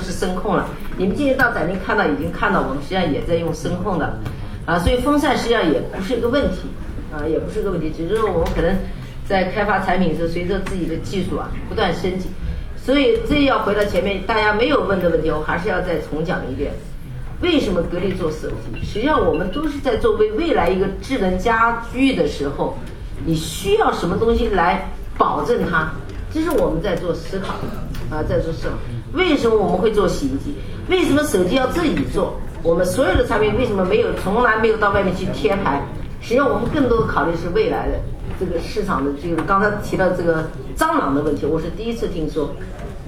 是声控了。你们今天到展厅看到，已经看到我们实际上也在用声控的，啊，所以风扇实际上也不是一个问题，啊，也不是个问题，只是我们可能在开发产品时，随着自己的技术啊不断升级，所以这要回到前面大家没有问的问题，我还是要再重讲一遍。为什么格力做手机？实际上我们都是在做为未来一个智能家居的时候，你需要什么东西来保证它？这是我们在做思考啊，在做思考。为什么我们会做洗衣机？为什么手机要自己做？我们所有的产品为什么没有从来没有到外面去贴牌？实际上我们更多的考虑是未来的这个市场的，就是刚才提到这个蟑螂的问题，我是第一次听说。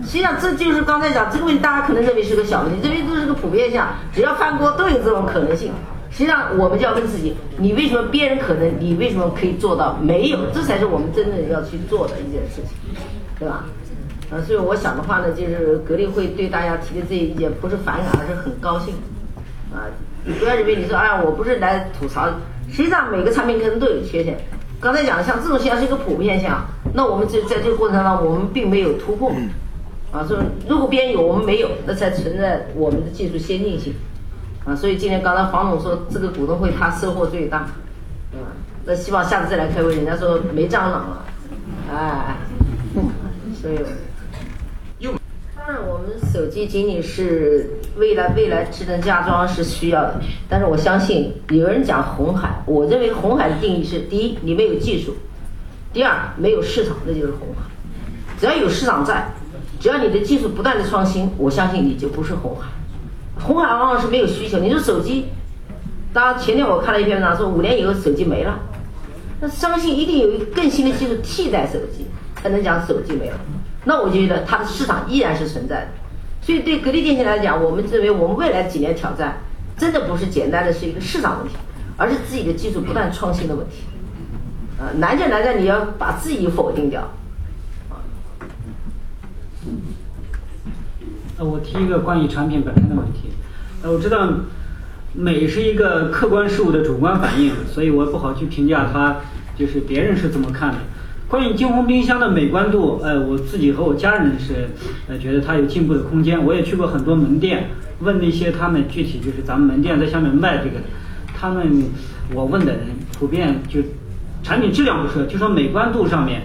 实际上，这就是刚才讲这个问题，大家可能认为是个小问题，认为都是个普遍现象，只要翻锅都有这种可能性。实际上，我们就要问自己：你为什么别人可能，你为什么可以做到没有？这才是我们真正要去做的一件事情，对吧？啊，所以我想的话呢，就是格力会对大家提的这些意见不是反感，而是很高兴。啊，你不要认为你说哎呀，我不是来吐槽，实际上每个产品可能都有缺陷。刚才讲的像这种现象是一个普遍现象，那我们就在这个过程当中，我们并没有突破。啊，所以如果别人有我们没有，那才存在我们的技术先进性。啊，所以今天刚才黄总说这个股东会他收获最大，啊，那希望下次再来开会，人家说没蟑螂了，哎，所以，当然我们手机仅仅是未来未来智能家装是需要的，但是我相信有人讲红海，我认为红海的定义是：第一，你没有技术；第二，没有市场，那就是红海。只要有市场在。只要你的技术不断的创新，我相信你就不是红海。红海往往是没有需求。你说手机，当然前天我看了一篇文章说五年以后手机没了，那相信一定有一个更新的技术替代手机，才能讲手机没了。那我就觉得它的市场依然是存在的。所以对格力电器来讲，我们认为我们未来几年挑战，真的不是简单的是一个市场问题，而是自己的技术不断创新的问题。呃，难就难在你要把自己否定掉。那，我提一个关于产品本身的问题。呃，我知道美是一个客观事物的主观反应，所以我不好去评价它，就是别人是怎么看的。关于金红冰箱的美观度，呃，我自己和我家人是呃觉得它有进步的空间。我也去过很多门店，问那些他们具体就是咱们门店在下面卖这个，他们我问的人普遍就产品质量不说，就说美观度上面。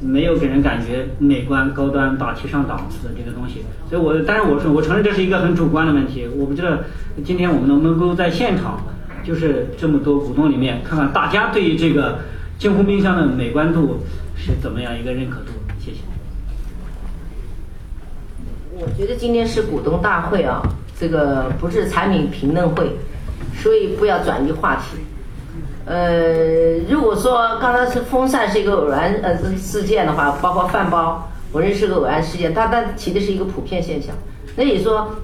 没有给人感觉美观、高端、大气上档次的这个东西，所以我，但是我说，我承认这是一个很主观的问题。我不知道今天我们能不能够在现场，就是这么多股东里面，看看大家对于这个金红冰箱的美观度是怎么样一个认可度。谢谢。我觉得今天是股东大会啊，这个不是产品评论会，所以不要转移话题。呃，如果说刚才是风扇是一个偶然呃事件的话，包括饭包，我认为是个偶然事件，它它提的是一个普遍现象。那也说，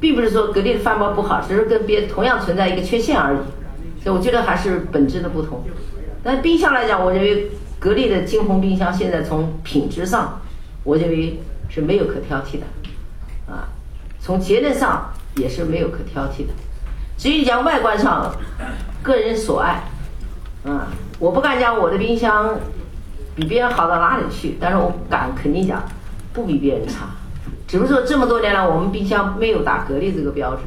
并不是说格力的饭包不好，只是跟别同样存在一个缺陷而已。所以我觉得还是本质的不同。但冰箱来讲，我认为格力的金红冰箱现在从品质上，我认为是没有可挑剔的，啊，从节能上也是没有可挑剔的。至于讲外观上，个人所爱，啊，我不敢讲我的冰箱比别人好到哪里去，但是我敢肯定讲，不比别人差。只不过说这么多年来，我们冰箱没有打格力这个标准。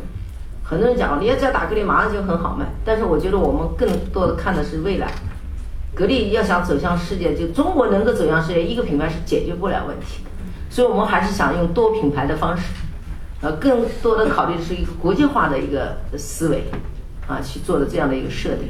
很多人讲，你要再打格力，马上就很好卖。但是我觉得我们更多的看的是未来。格力要想走向世界，就中国能够走向世界，一个品牌是解决不了问题的。所以我们还是想用多品牌的方式。呃，更多的考虑是一个国际化的一个思维，啊，去做的这样的一个设定，